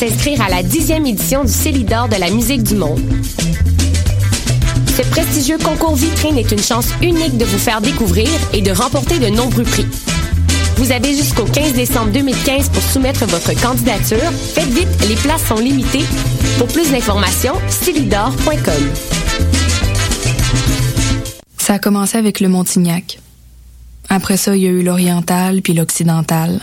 s'inscrire à la dixième édition du Célidor de la musique du monde. Ce prestigieux concours vitrine est une chance unique de vous faire découvrir et de remporter de nombreux prix. Vous avez jusqu'au 15 décembre 2015 pour soumettre votre candidature. Faites vite, les places sont limitées. Pour plus d'informations, stylidor.com. Ça a commencé avec le Montignac. Après ça, il y a eu l'oriental puis l'occidental.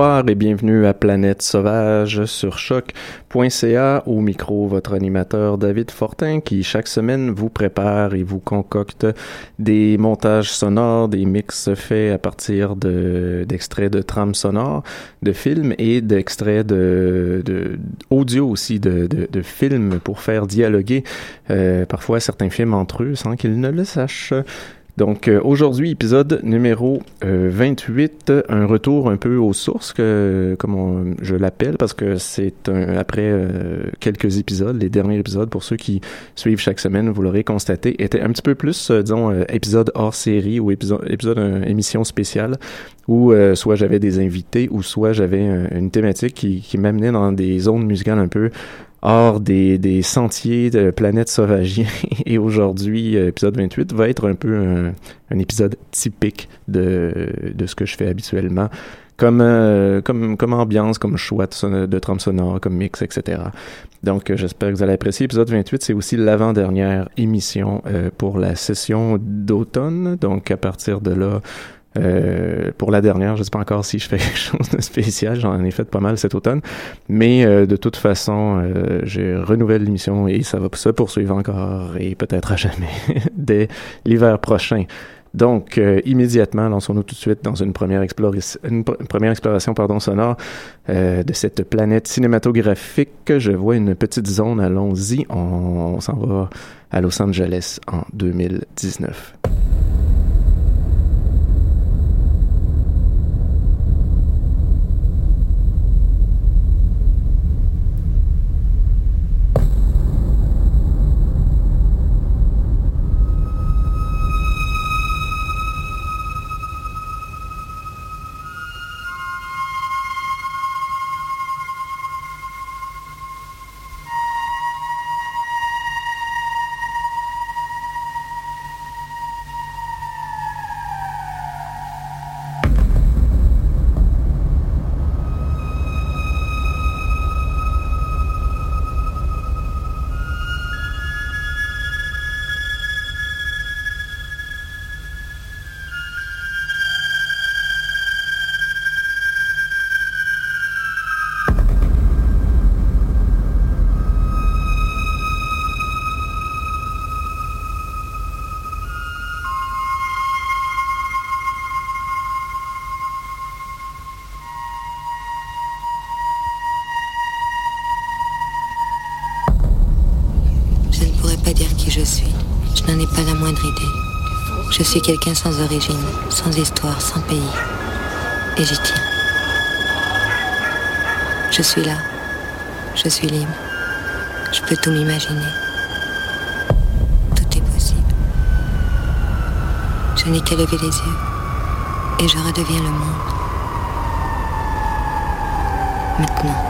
Bonsoir et bienvenue à Planète Sauvage sur choc.ca. Au micro, votre animateur David Fortin qui chaque semaine vous prépare et vous concocte des montages sonores, des mix faits à partir de, d'extraits de trames sonores, de films et d'extraits de, audio aussi de, de, de films pour faire dialoguer euh, parfois certains films entre eux sans qu'ils ne le sachent. Donc euh, aujourd'hui, épisode numéro euh, 28, un retour un peu aux sources, que, comme on- je l'appelle, parce que c'est après euh, quelques épisodes, les derniers épisodes, pour ceux qui suivent chaque semaine, vous l'aurez constaté, étaient un petit peu plus, euh, disons, euh, épisode hors série ou épisode, épisode euh, émission spéciale, où soit j'avais des invités, ou soit j'avais une thématique qui, qui m'amenait dans des zones musicales un peu hors des, des sentiers de planète sauvagien. Et aujourd'hui, euh, épisode 28 va être un peu un, un épisode typique de, de ce que je fais habituellement. Comme, euh, comme, comme ambiance, comme choix de, de trame sonore, comme mix, etc. Donc, euh, j'espère que vous allez apprécier. Épisode 28, c'est aussi l'avant-dernière émission euh, pour la session d'automne. Donc, à partir de là, euh, pour la dernière, je sais pas encore si je fais quelque chose de spécial, j'en ai fait pas mal cet automne, mais euh, de toute façon, euh, je renouvelle l'émission et ça va se poursuivre encore et peut-être à jamais dès l'hiver prochain. Donc, euh, immédiatement, lançons-nous tout de suite dans une première, exploration sonore de cette planète cinématographique. Je vois une petite zone, allons-y, on, on s'en va à Los Angeles en 2019. Je suis quelqu'un sans origine, sans histoire, sans pays. Et j'y tiens. Je suis là. Je suis libre. Je peux tout m'imaginer. Tout est possible. Je n'ai qu'à lever les yeux et je redeviens le monde. Maintenant,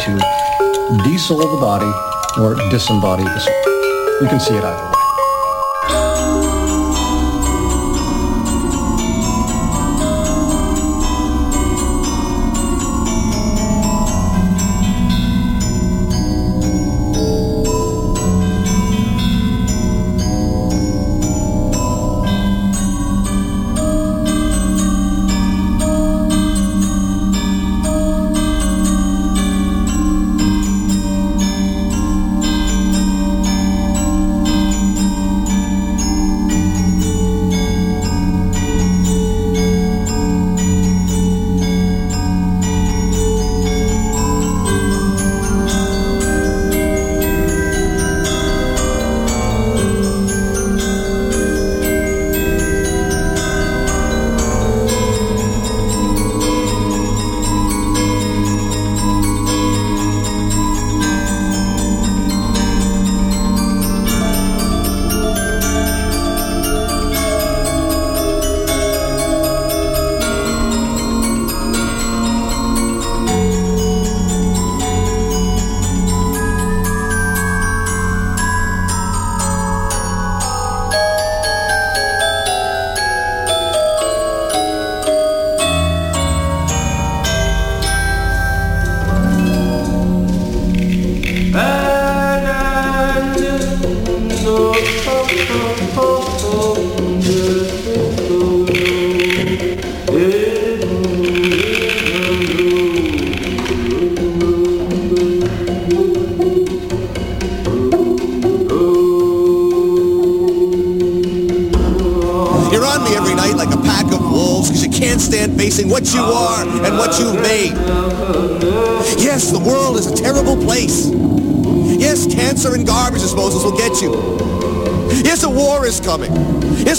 to desoul the body or disembody the soul. You can see it either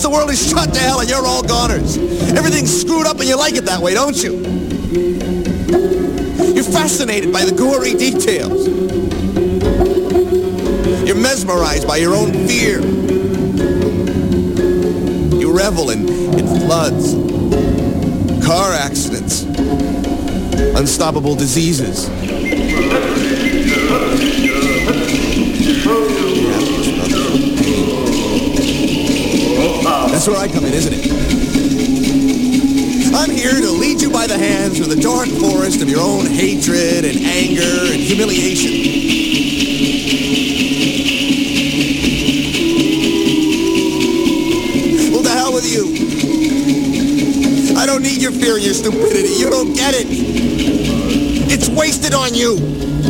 Yes, the world is shut to hell and you're all goners. Everything's screwed up and you like it that way, don't you? You're fascinated by the gory details. You're mesmerized by your own fear. You revel in, in floods, car accidents, unstoppable diseases. That's where I come in, isn't it? I'm here to lead you by the hand through the dark forest of your own hatred and anger and humiliation. Well, to hell with you. I don't need your fear and your stupidity. You don't get it. It's wasted on you.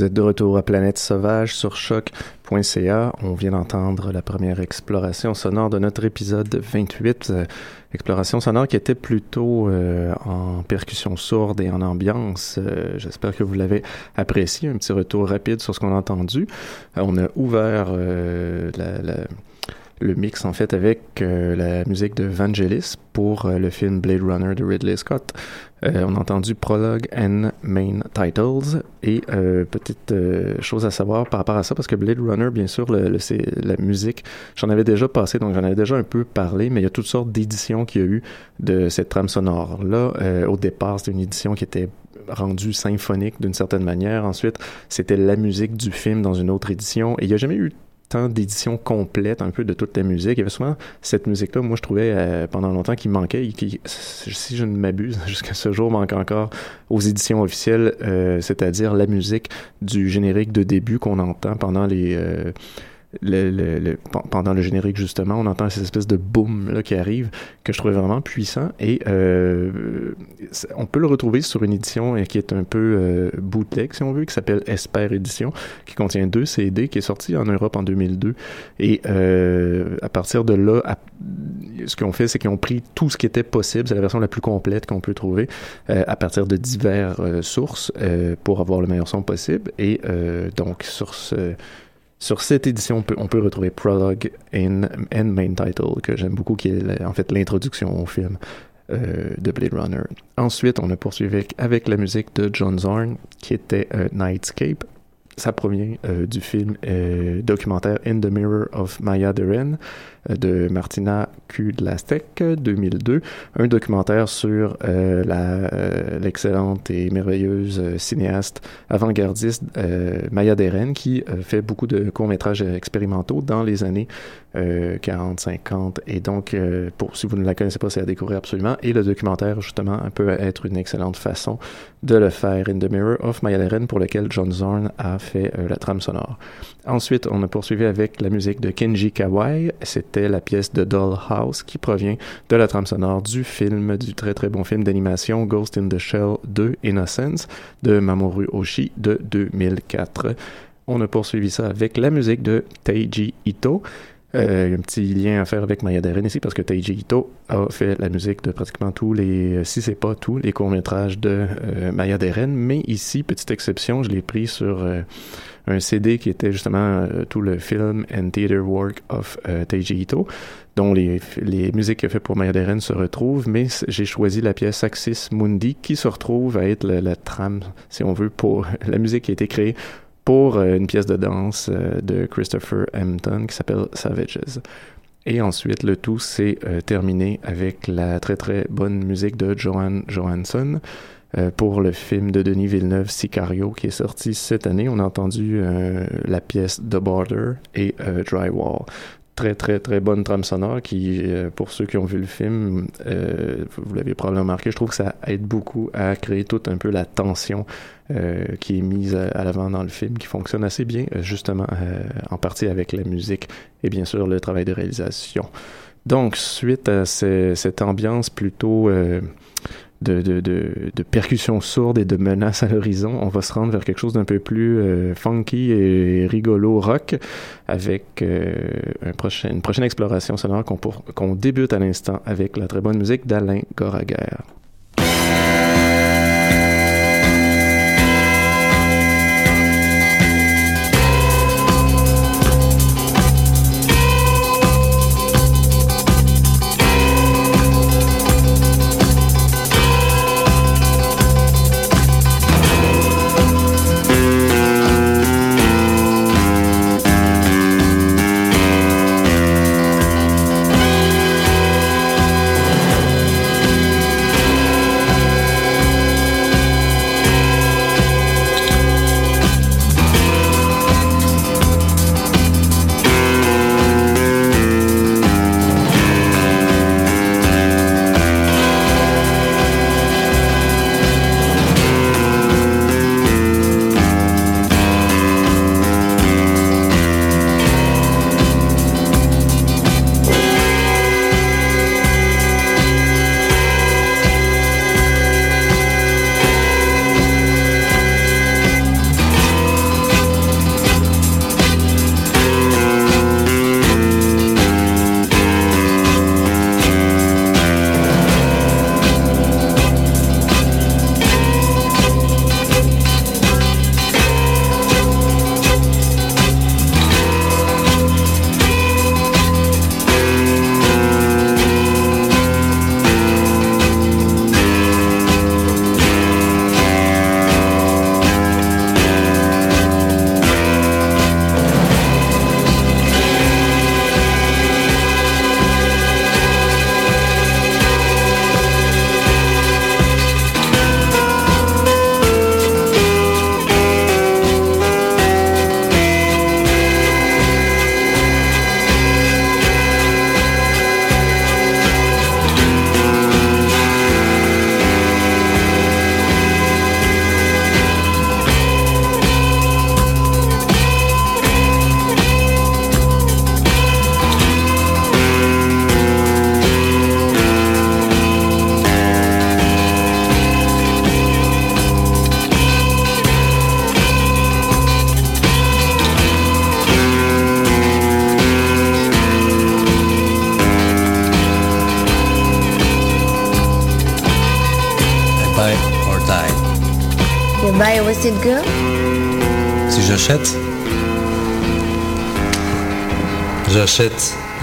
Vous êtes de retour à Planète Sauvage sur choc.ca. On vient d'entendre la première exploration sonore de notre épisode 28. Euh, exploration sonore qui était plutôt euh, en percussion sourde et en ambiance. Euh, J'espère que vous l'avez apprécié. Un petit retour rapide sur ce qu'on a entendu. On a ouvert la le mix en fait avec euh, la musique de Vangelis pour euh, le film Blade Runner de Ridley Scott. Euh, on a entendu Prologue and Main Titles. Et petite chose à savoir par rapport à ça parce que Blade Runner bien sûr c'est la musique j'en avais déjà passé donc j'en avais déjà un peu parlé mais il y a toutes sortes d'éditions qu'il y a eu de cette trame sonore là au départ c'était une édition qui était rendue symphonique d'une certaine manière. Ensuite c'était la musique du film dans une autre édition. Et il n'y a jamais eu tant d'éditions complètes un peu de toute la musique. Il y avait souvent cette musique-là, moi je trouvais euh, pendant longtemps qu'il manquait, et qui, si je ne m'abuse, jusqu'à ce jour manque encore aux éditions officielles, euh, c'est-à-dire la musique du générique de début qu'on entend pendant les... Euh, le, le, pendant le générique justement, on entend cette espèce de boom là qui arrive que je trouvais vraiment puissant. Et euh, on peut le retrouver sur une édition euh, qui est un peu euh, bootleg si on veut, qui s'appelle Esper Édition, qui contient deux CD, qui est sorti en Europe en 2002 et euh, à partir de là, ce qu'ils ont fait, c'est qu'ils ont pris tout ce qui était possible, c'est la version la plus complète qu'on peut trouver euh, à partir de diverses euh, sources pour avoir le meilleur son possible. Et donc sur ce sur cette édition, on peut, retrouver Prologue and, Main Title, que j'aime beaucoup, qui est en fait l'introduction au film euh, de Blade Runner. Ensuite, on a poursuivi avec, la musique de John Zorn, qui était euh, Nightscape. Ça provient euh, du film documentaire In the Mirror of Maya Deren de Martina Kudlastek 2002, un documentaire sur euh, euh, l'excellente et merveilleuse euh, cinéaste avant-gardiste Maya Deren qui fait beaucoup de courts-métrages expérimentaux dans les années 40-50 et donc pour si vous ne la connaissez pas c'est à découvrir absolument. Et le documentaire justement peut être une excellente façon de le faire. In the Mirror of Maya Deren pour lequel John Zorn a fait la trame sonore. Ensuite on a poursuivi avec la musique de Kenji Kawai, c'était la pièce de Dollhouse qui provient de la trame sonore du film, du très très bon film d'animation Ghost in the Shell 2 Innocence de Mamoru Oshii de 2004. On a poursuivi ça avec la musique de Teiji Ito. Euh, il y a un petit lien à faire avec Maya Deren ici parce que Teiji Ito a fait la musique de pratiquement tous les, si c'est pas tous, les courts-métrages de euh, Maya Deren. Mais ici, petite exception, je l'ai pris sur euh, un CD qui était justement euh, tout le film and theater work of euh, Teiji Ito, dont les, les musiques qu'il a fait pour Maya Deren se retrouvent, mais j'ai choisi la pièce Axis Mundi qui se retrouve à être la, trame, si on veut, pour la musique qui a été créée pour euh, une pièce de danse de Christopher Hampton qui s'appelle Savages. Et ensuite, le tout s'est terminé avec la très très bonne musique de Johan Johansson, euh, pour le film de Denis Villeneuve, Sicario, qui est sorti cette année. On a entendu euh, la pièce The Border et euh, Drywall. Très, très, très bonne trame sonore qui, pour ceux qui ont vu le film, vous l'avez probablement remarqué, je trouve que ça aide beaucoup à créer toute un peu la tension qui est mise à, l'avant dans le film, qui fonctionne assez bien, justement, en partie avec la musique et bien sûr le travail de réalisation. Donc, suite à cette ambiance plutôt de, de, de, de, percussions sourdes et de menaces à l'horizon, on va se rendre vers quelque chose d'un peu plus euh, funky et rigolo rock avec euh, une prochaine exploration sonore qu'on qu'on débute à l'instant avec la très bonne musique d'Alain Goraguer.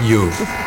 You.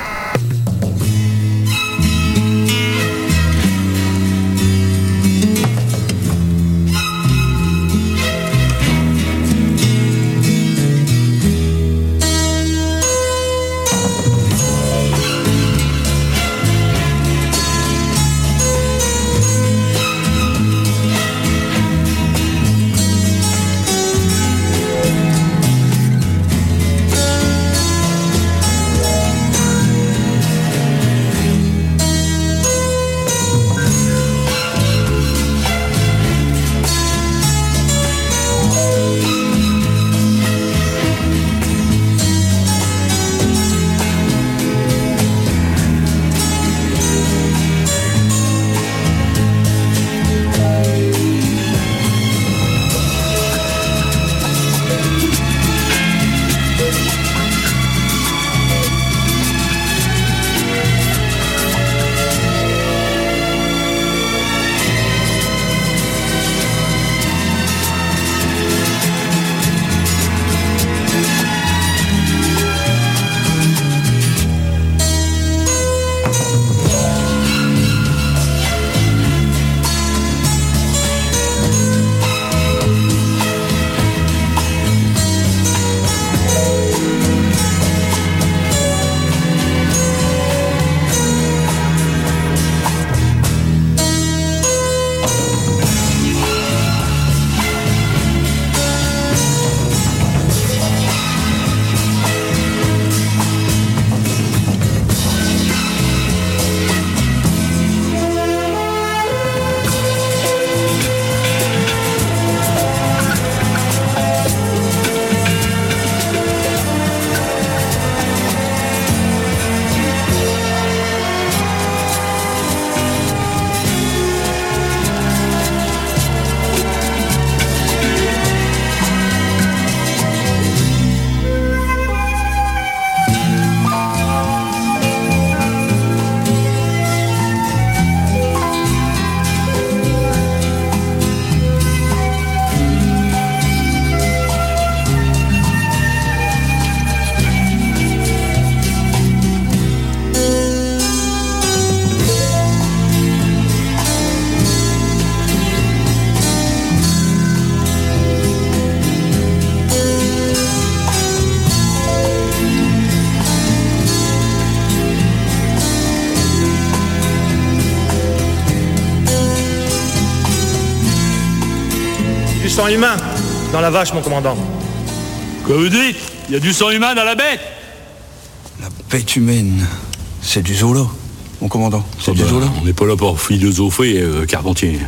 Sang humain dans la vache, mon commandant. Quoi vous dites? Il y a du sang humain dans la bête La bête humaine, c'est du zolo, mon commandant. C'est Ah du zolo. On n'est pas là pour philosopher, euh, Carpentier.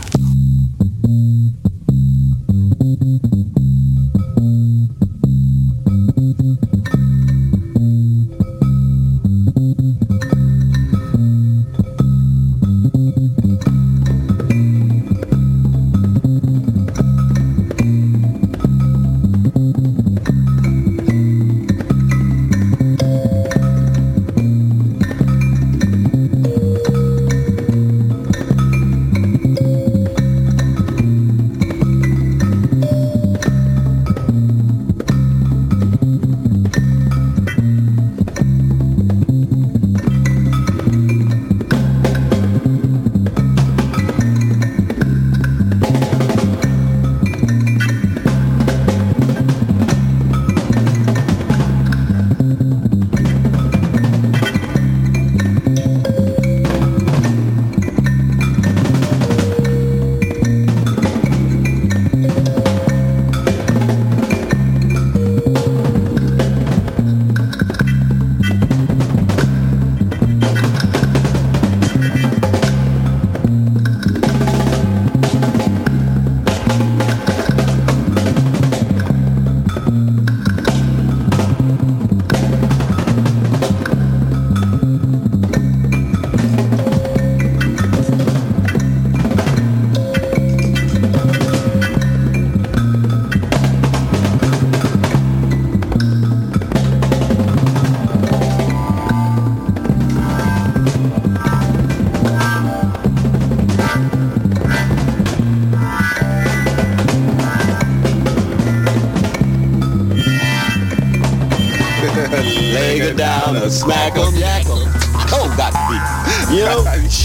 Me.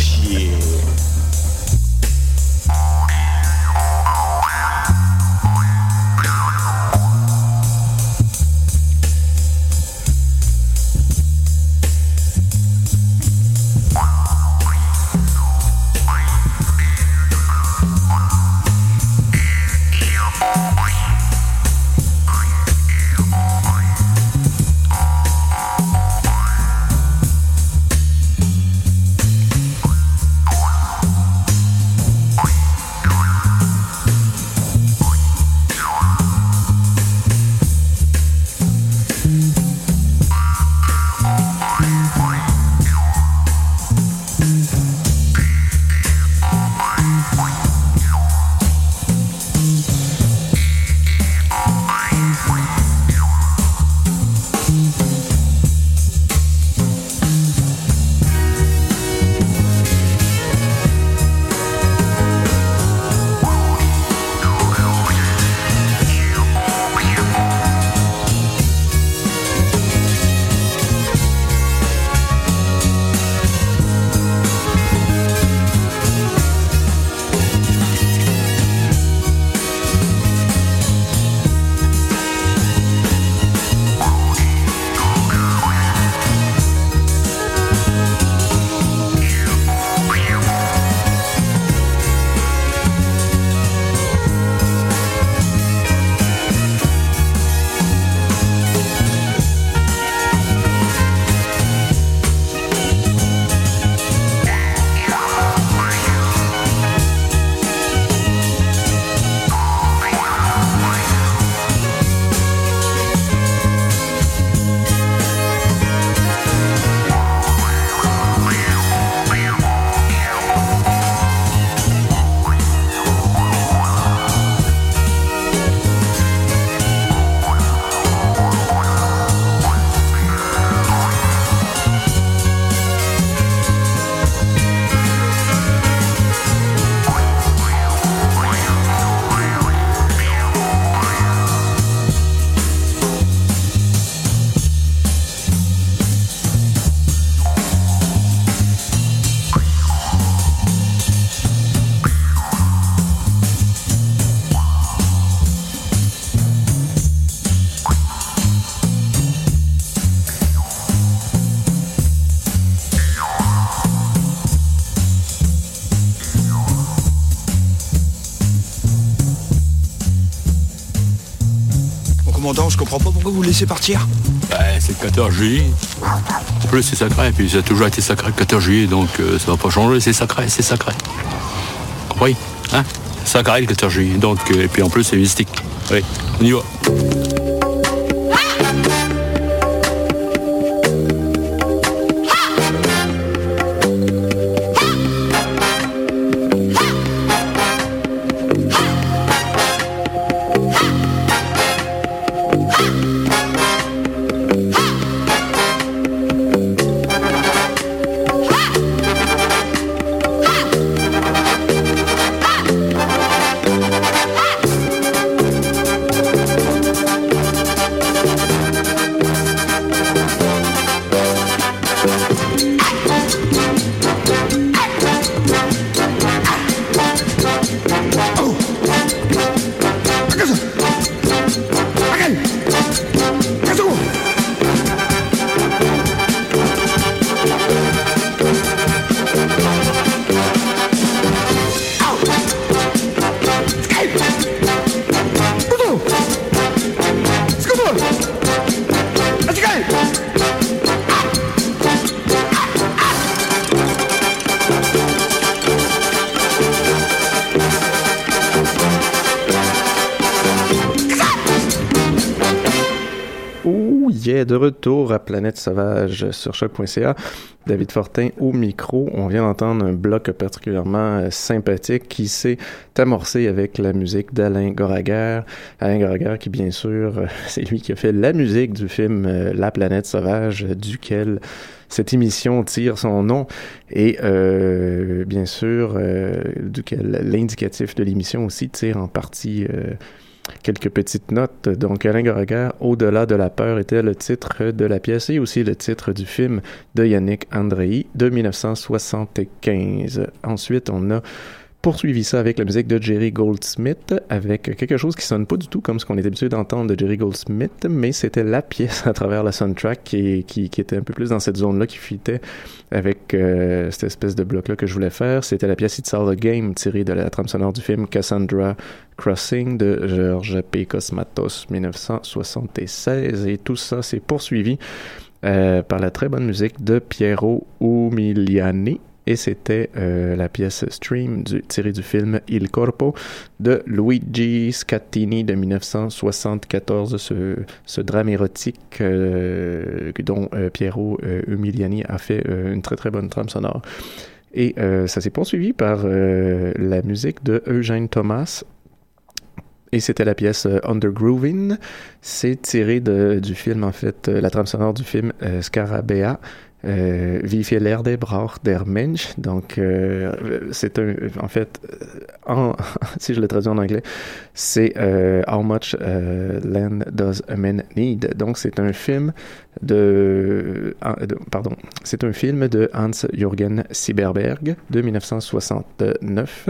Je comprends pas pourquoi vous le laissez partir. Ben, c'est le 14 juillet. En plus, c'est sacré, puis ça a toujours été sacré le 14 juillet, donc euh, ça va pas changer, c'est sacré, c'est sacré. Compris Hein? Sacré le 14 juillet, donc, euh, et puis en plus, c'est mystique. Oui, on y va. De retour à Planète Sauvage sur choc.ca. David Fortin au micro. On vient d'entendre un bloc particulièrement euh, sympathique qui s'est amorcé avec la musique d'Alain Goraguer. Alain Goraguer qui, bien sûr, euh, c'est lui qui a fait la musique du film euh, La Planète Sauvage, duquel cette émission tire son nom et bien sûr duquel l'indicatif de l'émission aussi tire en partie quelques petites notes. Donc, Alain Goroguer, Au-delà de la peur, était le titre de la pièce et aussi le titre du film de Yannick Andrei de 1975. Ensuite, on a poursuivi ça avec la musique de Jerry Goldsmith, avec quelque chose qui sonne pas du tout comme ce qu'on est habitué d'entendre de Jerry Goldsmith, mais c'était la pièce à travers la soundtrack qui, qui, était un peu plus dans cette zone-là, qui fitait avec euh, cette espèce de bloc-là que je voulais faire. C'était la pièce It's All a Game, tirée de la trame sonore du film Cassandra Crossing de George P. Cosmatos, 1976, et tout ça s'est poursuivi euh, par la très bonne musique de Piero Umiliani, et c'était euh, la pièce Stream du, tirée du film Il Corpo de Luigi Scattini de 1974, ce, drame érotique euh, dont euh, Piero Umiliani a fait une très très bonne trame sonore. Et ça s'est poursuivi par la musique de Eugène Thomas et c'était la pièce euh, Undergrooving. C'est tiré de, du film, en fait, la trame sonore du film Scarabea. Euh, Wie viel braucht der Mensch? Donc, euh, c'est un, en fait, en, si je le traduis en anglais, c'est euh, How much euh, land does a man need? Donc, c'est un film de, de pardon, c'est un film de Hans-Jürgen Sieberberg de 1969.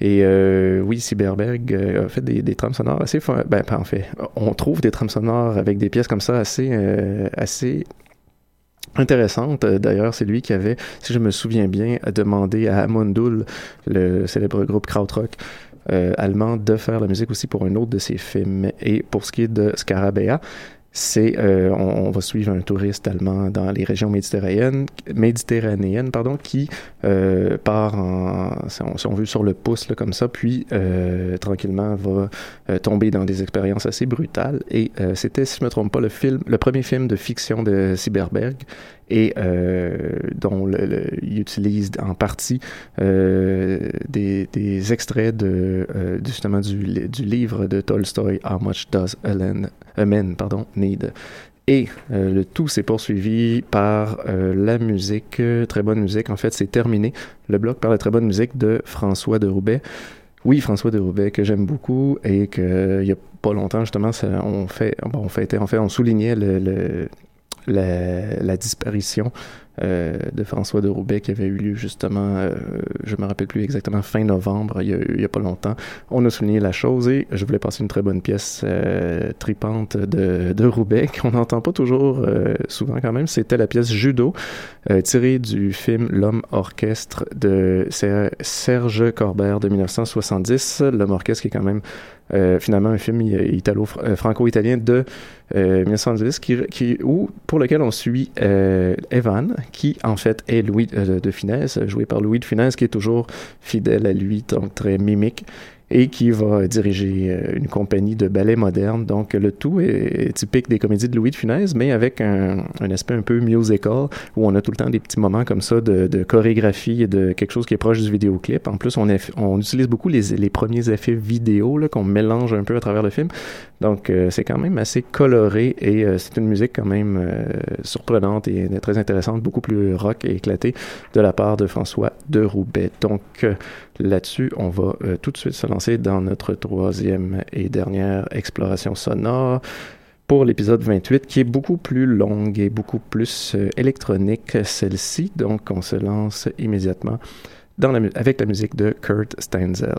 Et euh, oui, Sieberberg a fait des, des trames sonores assez, ben, en fait, on trouve des trames sonores avec des pièces comme ça assez, euh, assez intéressante. D'ailleurs, c'est lui qui avait, si je me souviens bien, demandé à Amundul, le célèbre groupe krautrock euh, allemand, de faire la musique aussi pour un autre de ses films. Et pour ce qui est de Scarabea, c'est euh, on, va suivre un touriste allemand dans les régions méditerranéennes, méditerranéennes pardon, qui euh, part en, si on, veut sur le pouce là, comme ça, puis euh, tranquillement va euh, tomber dans des expériences assez brutales. Et euh, c'était, si je me trompe pas, le film, le premier film de fiction de Cyberberg et euh, dont il utilise en partie des, des, extraits de justement du, du livre de Tolstoy How Much Does a, Land, a Man pardon, Et euh, le tout s'est poursuivi par euh, la musique, euh, très bonne musique. En fait, c'est terminé le bloc par la très bonne musique de François de Roubaix. Oui, François de Roubaix que j'aime beaucoup et que il y a pas longtemps justement, on fait, on en fait, on soulignait la disparition euh, de François de Roubaix qui avait eu lieu justement, euh, je me rappelle plus exactement, fin novembre, il y, a, pas longtemps. On a souligné la chose et je voulais passer une très bonne pièce euh, tripante de, de Roubaix qu'on n'entend pas toujours euh, souvent quand même. C'était la pièce Judo, tirée du film L'homme orchestre de Serge Corbert de 1970. L'homme orchestre qui est quand même finalement un film italo franco-italien de euh, 1910 qui, où pour lequel on suit Evan qui en fait est Louis euh, de Funès joué par Louis de Funès qui est toujours fidèle à lui donc très mimique et qui va diriger une compagnie de ballet moderne. Donc, le tout est typique des comédies de Louis de Funès, mais avec un, aspect un peu musical, où on a tout le temps des petits moments comme ça de, chorégraphie et de quelque chose qui est proche du vidéoclip. En plus, on, utilise beaucoup les, premiers effets vidéo qu'on mélange un peu à travers le film. Donc, euh, c'est quand même assez coloré et euh, c'est une musique quand même euh, surprenante et très intéressante, beaucoup plus rock et éclatée de la part de François de Roubaix. Donc, là-dessus, on va tout de suite se lancer dans notre troisième et dernière exploration sonore pour l'épisode 28 qui est beaucoup plus longue et beaucoup plus euh, électronique celle-ci. Donc on se lance immédiatement avec la musique de Kurt Stanzel.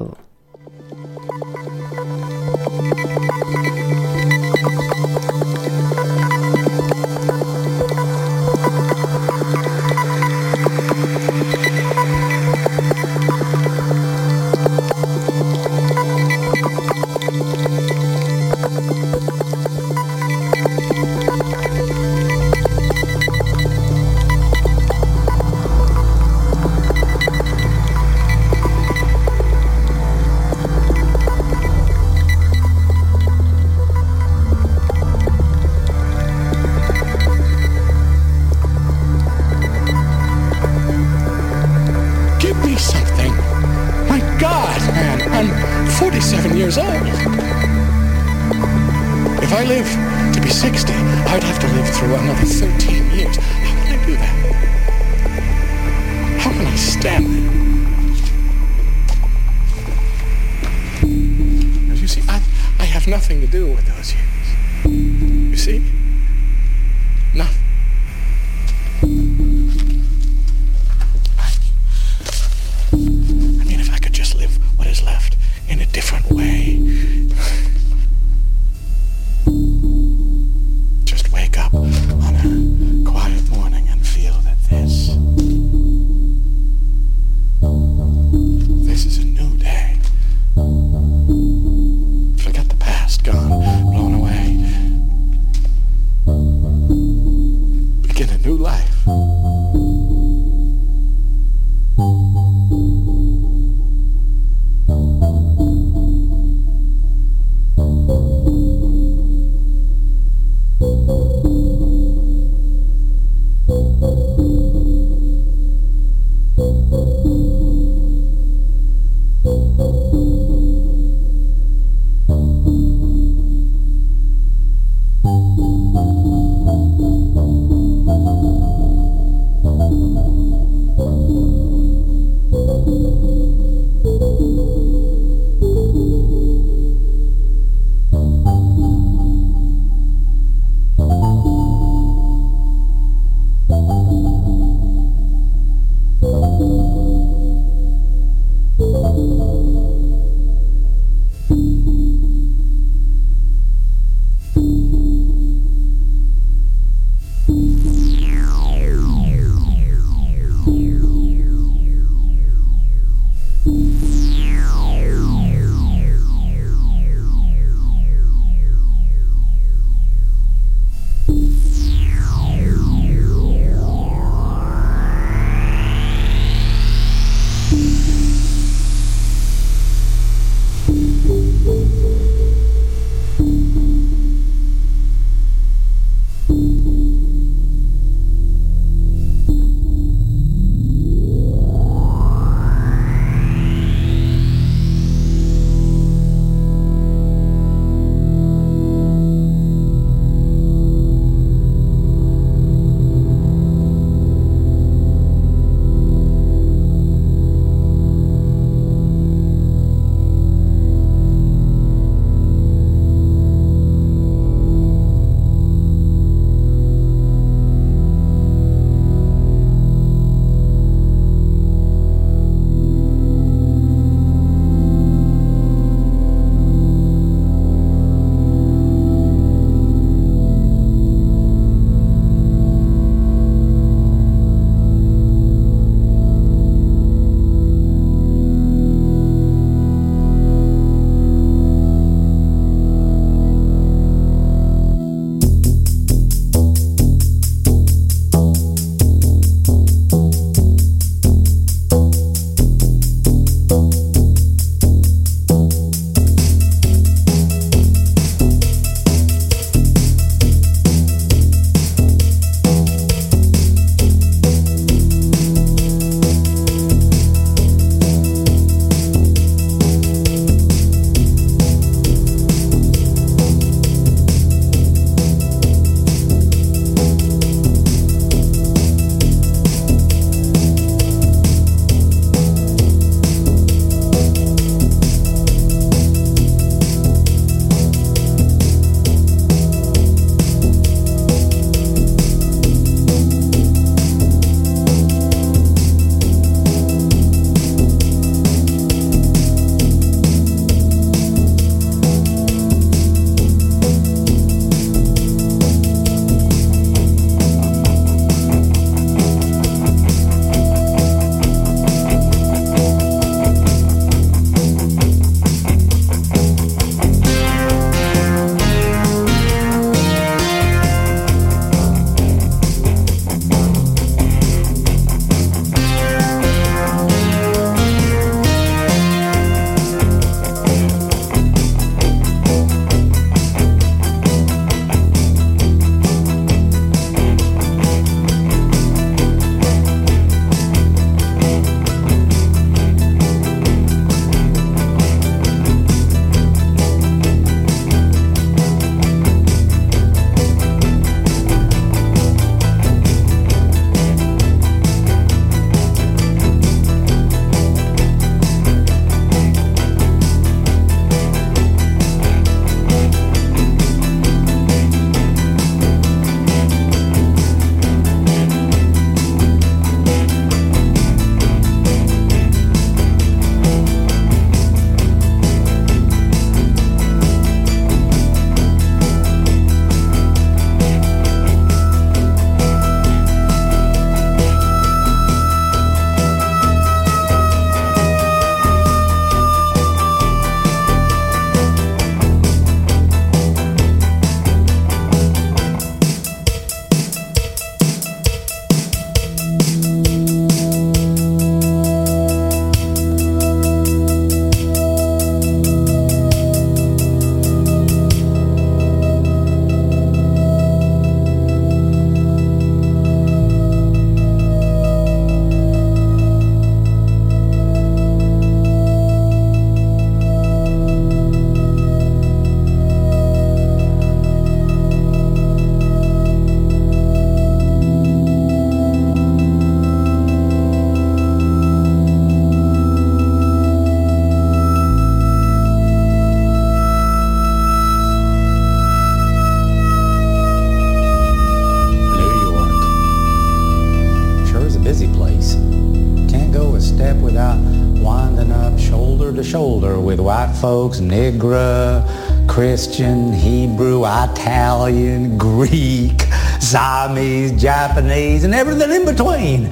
Folks, Negro, Christian, Hebrew, Italian, Greek, Siamese, Japanese, and everything in between.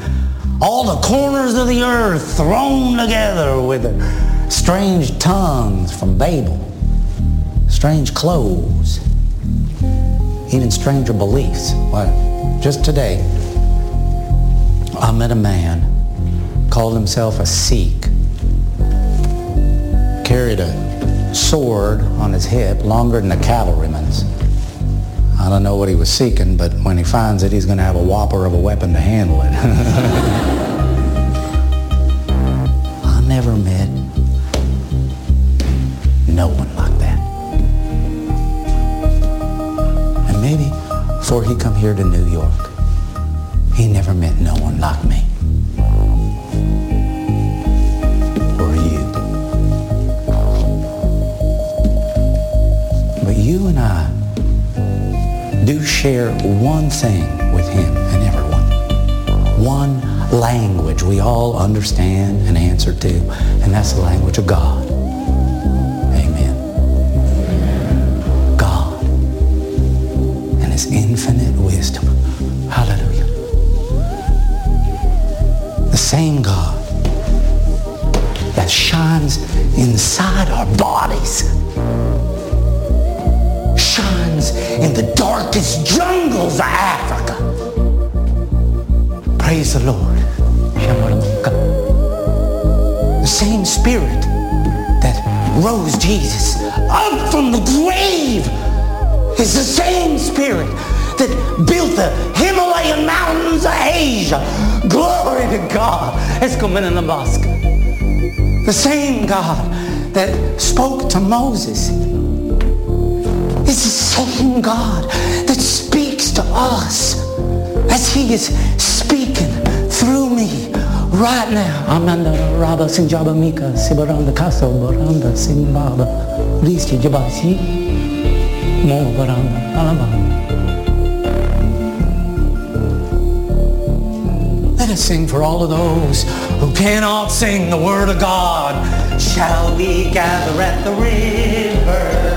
All the corners of the earth thrown together with strange tongues from Babel, strange clothes, even stranger beliefs. Why, just today, I met a man, called himself a Sikh, carried a sword on his hip longer than a cavalryman's. I don't know what he was seeking, but when he finds it, he's going to have a whopper of a weapon to handle it. I never met no one like that. And maybe before he come here to New York, he never met no one like me. Do share one thing with him and everyone. One language we all understand and answer to, and that's the language of God. Amen. God and his infinite wisdom. Hallelujah. The same God that shines inside our bodies Africa. Praise the Lord. The same spirit that rose Jesus up from the grave is the same spirit that built the Himalayan mountains of Asia. Glory to God. Como en la mosque. The same God that spoke to Moses is the same God that speaks to us as he is speaking through me right now. Amanda Rabba Sinjaba Mika Sibaranda Kaso Baranda Simbaba Riski Jabasi Mo Baranda. Let us sing for all of those who cannot sing the word of God. Shall we gather at the river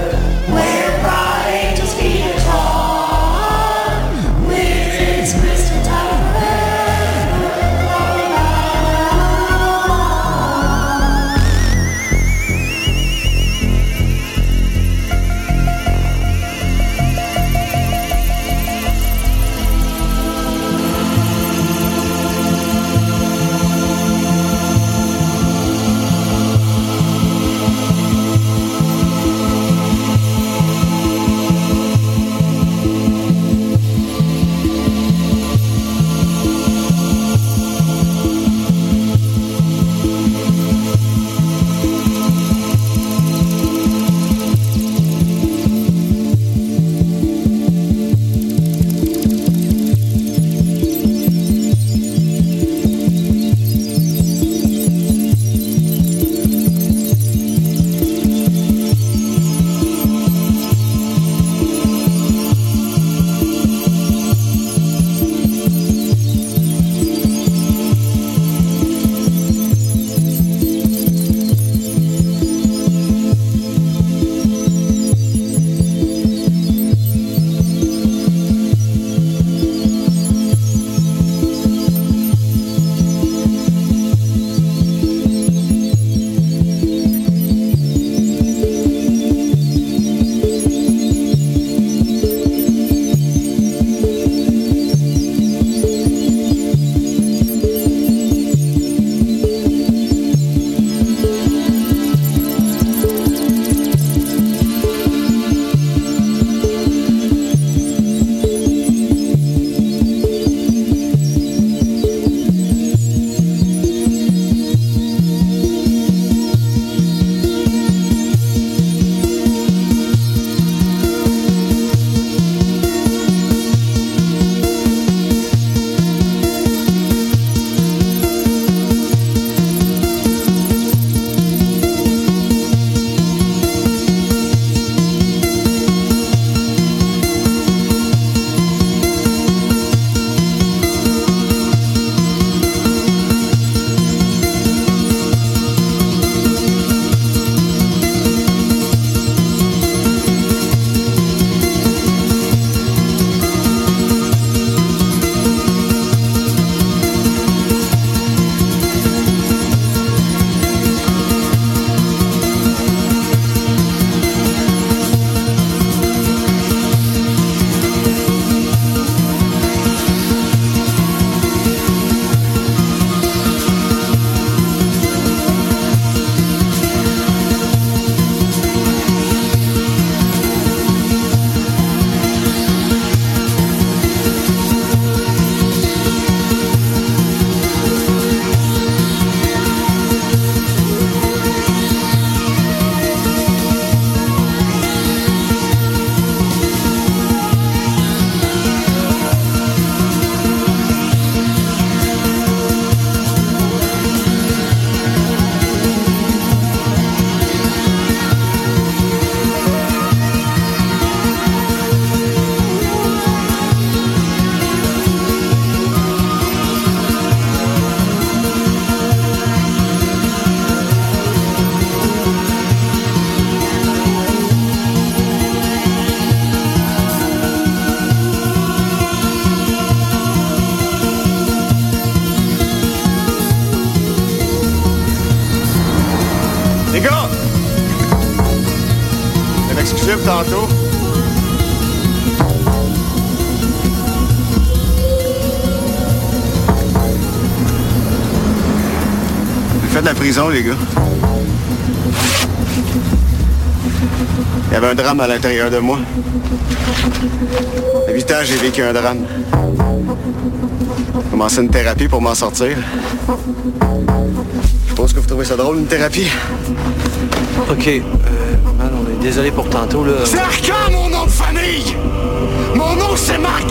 de tantôt. J'ai fait de la prison, les gars. Il y avait un drame à l'intérieur de moi. À 8 ans, j'ai vécu un drame. J'ai commencé une thérapie pour m'en sortir. Je pense que vous trouvez ça drôle, une thérapie? OK. Désolé pour tantôt, là. C'est Arca, mon nom de famille! Mon nom, c'est Marc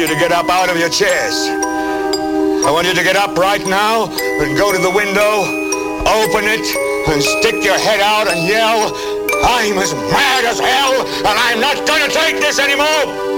you to get up out of your chairs. I want you to get up right now and go to the window, open it, and stick your head out and yell, I'm as mad as hell, and I'm not gonna take this anymore!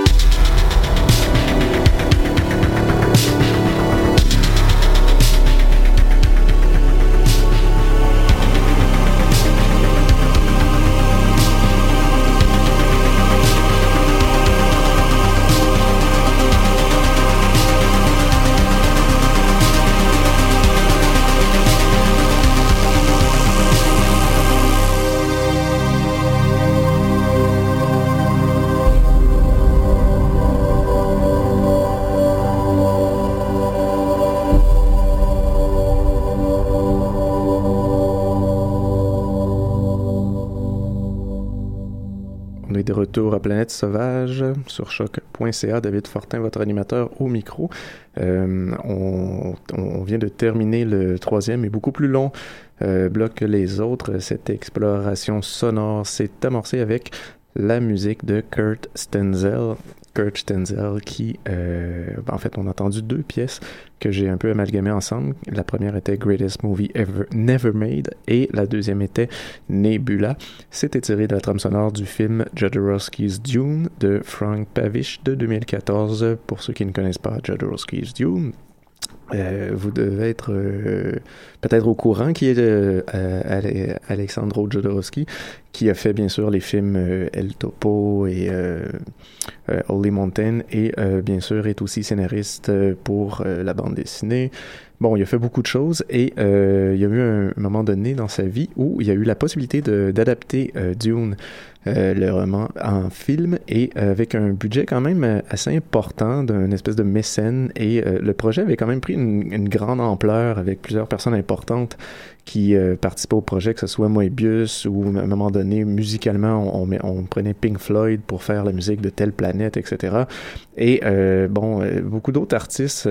Planète Sauvage sur choc.ca. David Fortin, votre animateur au micro. Euh, on, vient de terminer le troisième et beaucoup plus long euh, bloc que les autres. Cette exploration sonore s'est amorcée avec la musique de Kurt Stenzel. Kurt Stenzel qui, euh, en fait, on a entendu deux pièces que j'ai un peu amalgamées ensemble. La première était Greatest Movie Ever Never Made et la deuxième était Nebula. C'était tiré de la trame sonore du film Jodorowsky's Dune de Frank Pavish de 2014. Pour ceux qui ne connaissent pas Jodorowsky's Dune, Euh, vous devez être euh, peut-être au courant qui est euh, Ale- Alexandro Jodorowsky, qui a fait bien sûr les films euh, El Topo et euh, euh, Holy Mountain, et euh, bien sûr est aussi scénariste euh, pour euh, la bande dessinée. Bon, il a fait beaucoup de choses et euh, il y a eu un moment donné dans sa vie où il y a eu la possibilité d'adapter euh, Dune, euh, le roman, en film et euh, avec un budget quand même euh, assez important d'un espèce de mécène et le projet avait quand même pris une, une grande ampleur avec plusieurs personnes importantes qui euh, participaient au projet, que ce soit Moebius ou à un moment donné, musicalement, on, on, on prenait Pink Floyd pour faire la musique de telle planète, etc. Et euh, bon, beaucoup d'autres artistes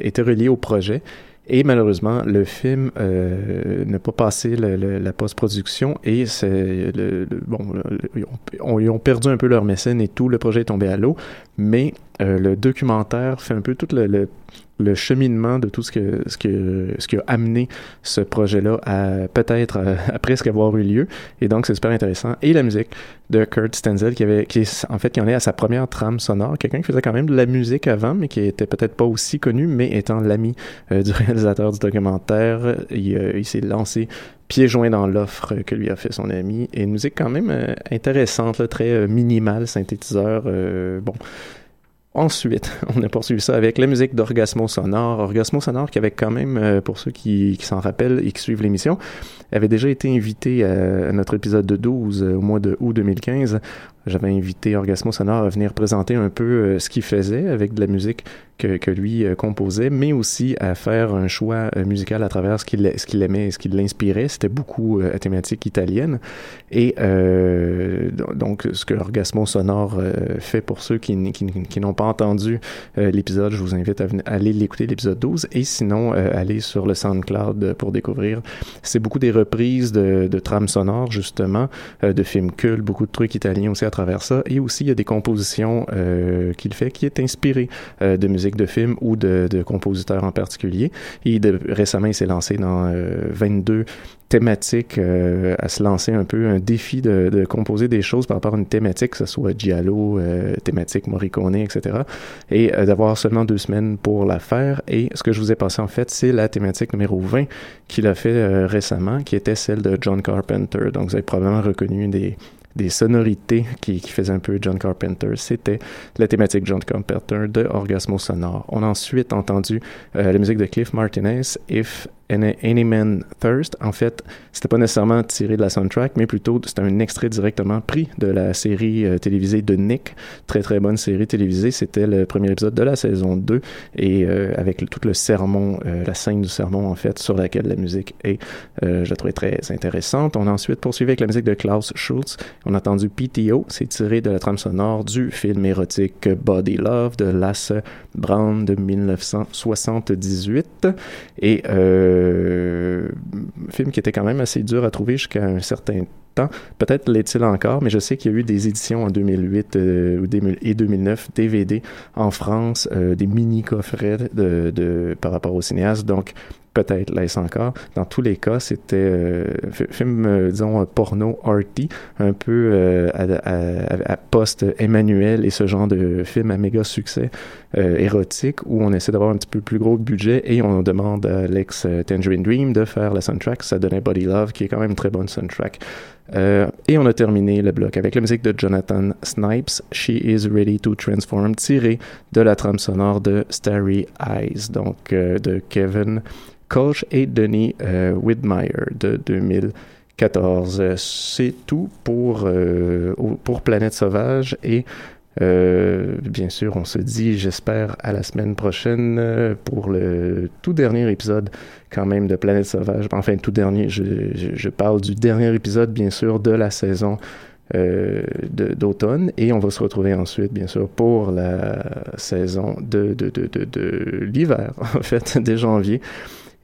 étaient reliés au projet. Et malheureusement, le film euh, n'a pas passé la post-production et bon, ils, ont, ont perdu un peu leur mécène et tout le projet est tombé à l'eau. Mais euh, le documentaire fait un peu tout le, le, cheminement de tout ce que ce que ce qui a amené ce projet-là à peut-être à, à presque avoir eu lieu. Et donc c'est super intéressant. Et la musique de Kurt Stenzel qui avait qui en fait qui en est à sa première trame sonore, quelqu'un qui faisait quand même de la musique avant, mais qui était peut-être pas aussi connu, mais étant l'ami euh, du réalisateur du documentaire, il, euh, il s'est lancé pieds joints dans l'offre que lui a fait son ami. Et une musique quand même euh, intéressante, très euh, minimale, synthétiseur. euh, bon. Ensuite, on a poursuivi ça avec la musique d'Orgasmo Sonore. Orgasmo Sonore qui avait quand même, euh, pour ceux qui, qui s'en rappellent et qui suivent l'émission, avait déjà été invité à, notre épisode de 12 euh, au mois de août 2015. J'avais invité Orgasmo Sonore à venir présenter un peu euh, ce qu'il faisait avec de la musique que, que lui euh, composait, mais aussi à faire un choix euh, musical à travers ce qu'il aimait et ce qui l'inspirait. C'était beaucoup à thématique italienne. Et do- donc, ce que Orgasmo Sonore fait pour ceux qui, qui, n'ont pas entendu l'épisode, je vous invite à aller l'écouter, l'épisode 12. Et sinon, aller sur le SoundCloud pour découvrir. C'est beaucoup des reprises de, trames sonores, justement, de films cultes, beaucoup de trucs italiens aussi travers ça. Et aussi, il y a des compositions euh, qu'il fait qui est inspiré euh, de musique de film ou de, compositeurs en particulier. Et récemment, il s'est lancé dans euh, 22 thématiques euh, à se lancer un peu un défi de, composer des choses par rapport à une thématique, que ce soit Giallo, euh, thématique Morricone, etc. Et euh, d'avoir seulement deux semaines pour la faire. Et ce que je vous ai passé en fait, c'est la thématique numéro 20 qu'il a fait euh, récemment, qui était celle de John Carpenter. Donc vous avez probablement reconnu des des sonorités qui, qui faisaient un peu John Carpenter. C'était la thématique John Carpenter de Orgasmo Sonore. On a ensuite entendu euh, la musique de Cliff Martinez, If Any, Man Thirst. En fait, c'était pas nécessairement tiré de la soundtrack, mais plutôt c'était un extrait directement pris de la série euh, télévisée de Nick. Très très bonne série télévisée. C'était le premier épisode de la saison 2 et euh, avec tout le sermon, euh, la scène du sermon en fait, sur laquelle la musique est, euh, je la trouvais très intéressante. On a ensuite poursuivi avec la musique de Klaus Schultz. On a entendu PTO, c'est tiré de la trame sonore du film érotique Body Love de Lasse Brown de 1978. Et euh, film qui était quand même assez dur à trouver jusqu'à un certain temps. Peut-être l'est-il encore, mais je sais qu'il y a eu des éditions en 2008 euh, ou 2000 et 2009 DVD en France, euh, des mini coffrets par rapport au cinéaste. Donc peut-être l'est-ce encore. Dans tous les cas, c'était euh, fi- film, euh, disons, euh, porno arty, un peu euh, à, à- à post-Emmanuel et ce genre de film à méga succès euh, érotique où on essaie d'avoir un petit peu plus gros budget et on demande à l'ex euh, Tangerine Dream de faire la soundtrack. Ça donnait Body Love, qui est quand même une très bonne soundtrack. Euh, et on a terminé le bloc avec la musique de Jonathan Snipes, She is Ready to Transform, tirée de la trame sonore de Starry Eyes, donc euh, de Kevin Kolsch et Denis euh, Widmeyer de 2014. Euh, C'est tout pour, euh, pour Planète Sauvage et euh, bien sûr, on se dit, j'espère, à la semaine prochaine euh, pour le tout dernier épisode quand même de Planète Sauvage. Enfin, tout dernier, je, je, je parle du dernier épisode, bien sûr, de la saison euh, d'automne. Et on va se retrouver ensuite, bien sûr, pour la saison de, de, de, de, de l'hiver, en fait, dès janvier.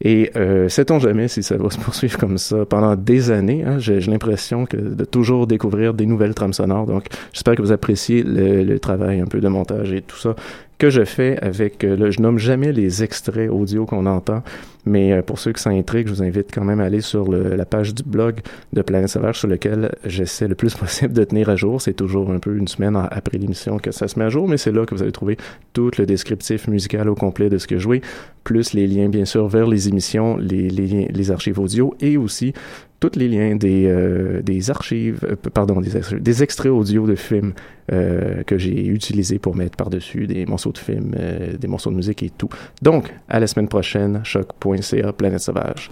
Et euh, sait-on jamais si ça va se poursuivre comme ça pendant des années. Hein? J'ai l'impression que de toujours découvrir des nouvelles trames sonores. Donc, j'espère que vous appréciez le, le travail un peu de montage et tout ça que je fais avec, euh, le, je nomme jamais les extraits audio qu'on entend, mais euh, pour ceux qui s'intriguent, je vous invite quand même à aller sur le, la page du blog de Planète Sauvage sur lequel j'essaie le plus possible de tenir à jour. C'est toujours un peu une semaine après l'émission que ça se met à jour, mais c'est là que vous allez trouver tout le descriptif musical au complet de ce que je jouais, plus les liens bien sûr vers les émissions, les, les, les archives audio et aussi tous les liens des, euh, des archives, euh, pardon, des, des extraits audio de films euh, que j'ai utilisés pour mettre par-dessus des morceaux de films, des morceaux de musique et tout. Donc, à la semaine prochaine, choc.ca, Planète Sauvage.